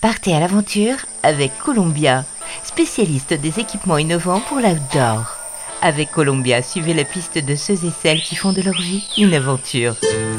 Partez à l'aventure avec Columbia, spécialiste des équipements innovants pour l'outdoor. Avec Columbia, suivez la piste de ceux et celles qui font de leur vie une aventure.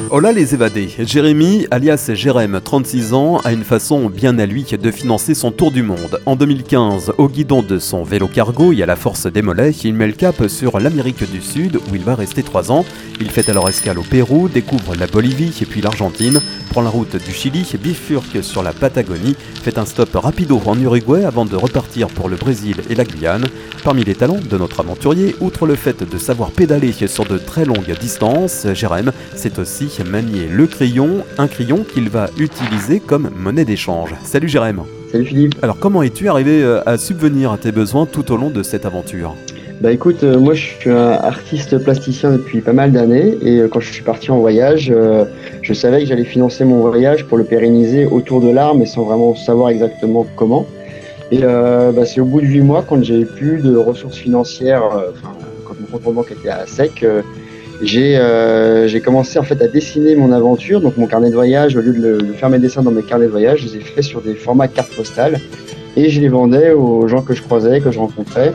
Hola les évadés. Jérémy, alias Jérém, 36 ans, a une façon bien à lui de financer son tour du monde. En 2015, au guidon de son vélo cargo et à la force des mollets, il met le cap sur l'Amérique du Sud où il va rester 3 ans. Il fait alors escale au Pérou, découvre la Bolivie et puis l'Argentine, prend la route du Chili, bifurque sur la Patagonie, fait un stop rapido en Uruguay avant de repartir pour le Brésil et la Guyane. Parmi les talents de notre aventurier, outre le fait de savoir pédaler sur de très longues distances, Jérém c'est aussi manier le crayon, un crayon qu'il va utiliser comme monnaie d'échange. Salut Jérém Salut Philippe Alors comment es-tu arrivé euh, à subvenir à tes besoins tout au long de cette aventure? Bah écoute, euh, moi je suis un artiste plasticien depuis pas mal d'années et euh, quand je suis parti en voyage, je savais que j'allais financer mon voyage pour le pérenniser autour de l'art mais sans vraiment savoir exactement comment. Et bah, c'est au bout de 8 mois quand j'ai plus de ressources financières, quand mon compte en banque était à sec, euh, j'ai commencé en fait à dessiner mon aventure, donc mon carnet de voyage, au lieu de, le, faire mes dessins dans mes carnets de voyage, je les ai faits sur des formats cartes postales et je les vendais aux gens que je croisais, que je rencontrais,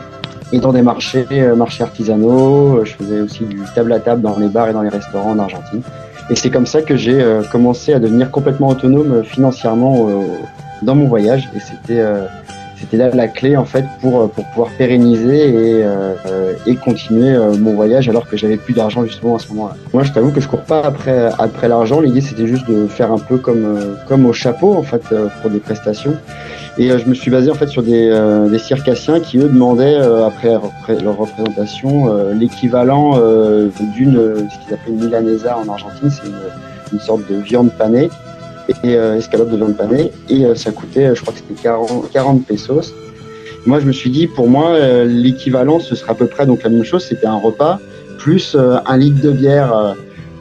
et dans des marchés, euh, marchés artisanaux. Euh, je faisais aussi du table à table dans les bars et dans les restaurants en Argentine. Et c'est comme ça que j'ai commencé à devenir complètement autonome financièrement dans mon voyage. Et c'était c'était là la clé en fait pour, euh, pour pouvoir pérenniser et, euh, et continuer euh, mon voyage alors que j'avais plus d'argent justement à ce moment-là. Moi je t'avoue que je cours pas après, après l'argent, l'idée c'était juste de faire un peu comme, comme au chapeau en fait pour des prestations. Et je me suis basé en fait sur des, des circassiens qui eux demandaient après, leur représentation l'équivalent d'une ce qu'ils appellent une milanesa en Argentine, c'est une, une sorte de viande panée et euh, escalope de viande panée. Et euh, ça coûtait, je crois que c'était 40, 40 pesos. Moi, je me suis dit, pour moi, euh, l'équivalent, ce serait à peu près donc la même chose. C'était un repas plus un litre de bière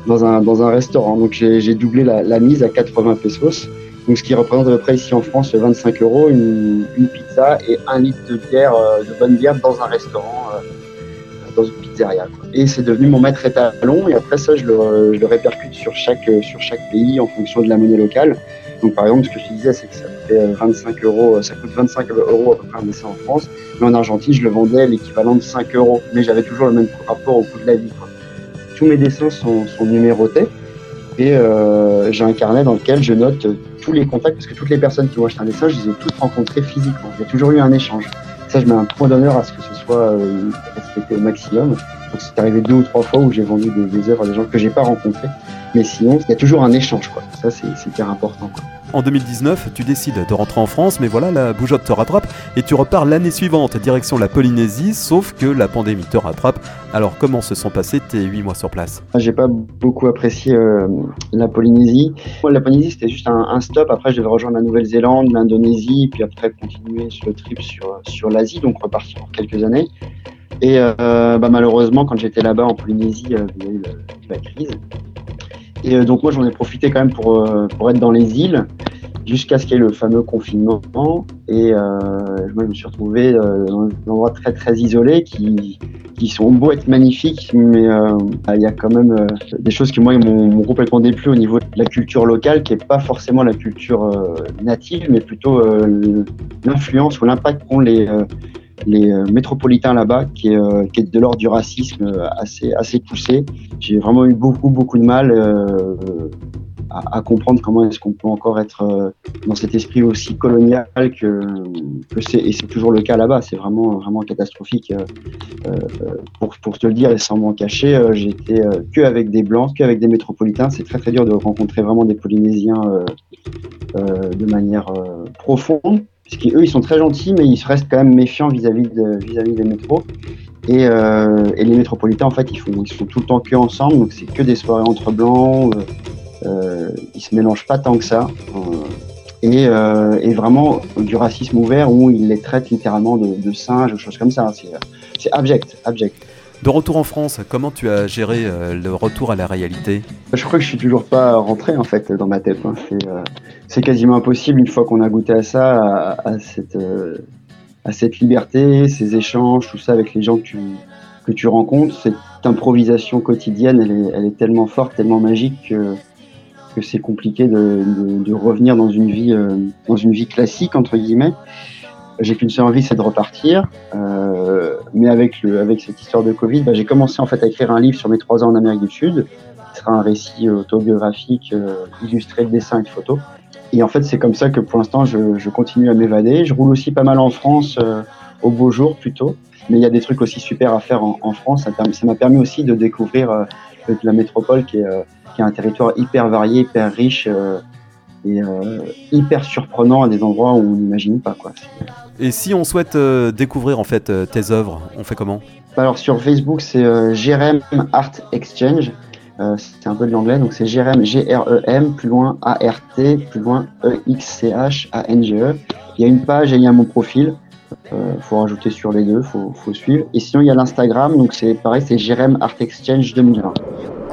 dans un, dans un restaurant. Donc, j'ai doublé la, mise à 80 pesos. Donc, ce qui représente à peu près ici en France 25 euros, une pizza et un litre de bière, de bonne bière dans un restaurant, dans une pizzeria. Et c'est devenu mon maître étalon. Et après ça, je le, répercute sur chaque, sur chaque pays en fonction de la monnaie locale. Donc par exemple, ce que je disais, c'est que ça fait 25 euros, ça coûte 25 euros à peu près un dessin en France. Mais en Argentine, je le vendais l'équivalent de 5 euros. Mais j'avais toujours le même rapport au coût de la vie. Tous mes dessins sont, sont numérotés. Et euh, j'ai un carnet dans lequel je note tous les contacts, parce que toutes les personnes qui vont acheter un dessin, je les ai toutes rencontrées physiquement. Il y a toujours eu un échange. Je mets un point d'honneur à ce que ce soit euh, respecté au maximum. Donc c'est arrivé deux ou trois fois où j'ai vendu des, des, œuvres à des gens que j'ai pas rencontrés. Mais sinon, il y a toujours un échange, quoi. Ça, c'est hyper important. Quoi. En 2019, tu décides de rentrer en France, mais voilà, la bougeotte te rattrape et tu repars l'année suivante, direction la Polynésie, sauf que la pandémie te rattrape. Alors, comment se sont passés tes huit mois sur place? J'ai pas beaucoup apprécié euh, la Polynésie. La Polynésie, c'était juste un, un, stop. Après, je devais rejoindre la Nouvelle-Zélande, l'Indonésie, puis après continuer sur le trip sur, sur l'Asie, donc repartir pour quelques années. Et euh, bah, malheureusement, quand j'étais là-bas en Polynésie, euh, il y a eu la crise. Et euh, donc moi, j'en ai profité quand même pour, euh, pour être dans les îles jusqu'à ce qu'il y ait le fameux confinement. Et euh, moi, je me suis retrouvé euh, dans des endroits très très isolés qui, qui sont beaux être magnifiques, mais euh, il y a quand même euh, des choses qui moi m'ont complètement déplu au niveau de la culture locale, qui est pas forcément la culture native, mais plutôt l'influence ou l'impact qu'ont les les euh, métropolitains là-bas, qui est, euh, qui est de l'ordre du racisme euh, assez, assez poussé. J'ai vraiment eu beaucoup, beaucoup de mal à, à, comprendre comment est-ce qu'on peut encore être dans cet esprit aussi colonial que, que c'est, et c'est toujours le cas là-bas. C'est vraiment, vraiment catastrophique. pour, pour te le dire et sans m'en cacher, j'étais que avec des blancs, que avec des métropolitains. C'est très, très dur de rencontrer vraiment des Polynésiens de manière profonde parce qu'eux, ils sont très gentils, mais ils restent quand même méfiants vis-à-vis de, vis-à-vis des métros. Et, euh, et, les métropolitains, en fait, ils font, ils font tout le temps que ensemble, donc c'est que des soirées entre blancs. Euh, euh, ils se mélangent pas tant que ça. Euh, et, euh, et, vraiment du racisme ouvert où ils les traitent littéralement de, de singes ou choses comme ça. C'est, c'est abject, abject. De retour en France, comment tu as géré euh, le retour à la réalité? Je crois que je suis toujours pas rentré en fait dans ma tête. Hein. C'est, euh, c'est quasiment impossible une fois qu'on a goûté à ça, à, à cette, euh, à cette liberté, ces échanges, tout ça avec les gens que tu, rencontres. Cette improvisation quotidienne, elle est, elle est tellement forte, tellement magique que c'est compliqué de, revenir dans une vie, dans une vie classique entre guillemets. J'ai qu'une seule envie, c'est de repartir. Euh, mais avec le, avec cette histoire de Covid, bah, j'ai commencé en fait à écrire un livre sur mes trois ans en Amérique du Sud, qui sera un récit autobiographique euh, illustré de dessins et de photos. Et en fait, c'est comme ça que pour l'instant, je, je, continue à m'évader. Je roule aussi pas mal en France, euh, au beau jour plutôt. Mais il y a des trucs aussi super à faire en, en France. Ça m'a permis aussi de découvrir euh, la métropole qui est, euh, qui est un territoire hyper varié, hyper riche euh, et hyper surprenant à des endroits où on n'imagine pas. Quoi. Et si on souhaite découvrir en fait tes œuvres, on fait comment? Alors sur Facebook, c'est Jérém Art Exchange. Euh, c'est un peu de l'anglais, donc c'est GRM, G-R-E-M, plus loin A-R-T, plus loin E-X-C-H-A-N-G-E. Il y a une page et il y a mon profil. Euh, faut rajouter sur les deux, faut, faut suivre. Et sinon, il y a l'Instagram, donc c'est pareil, c'est GRM Art Exchange 2020.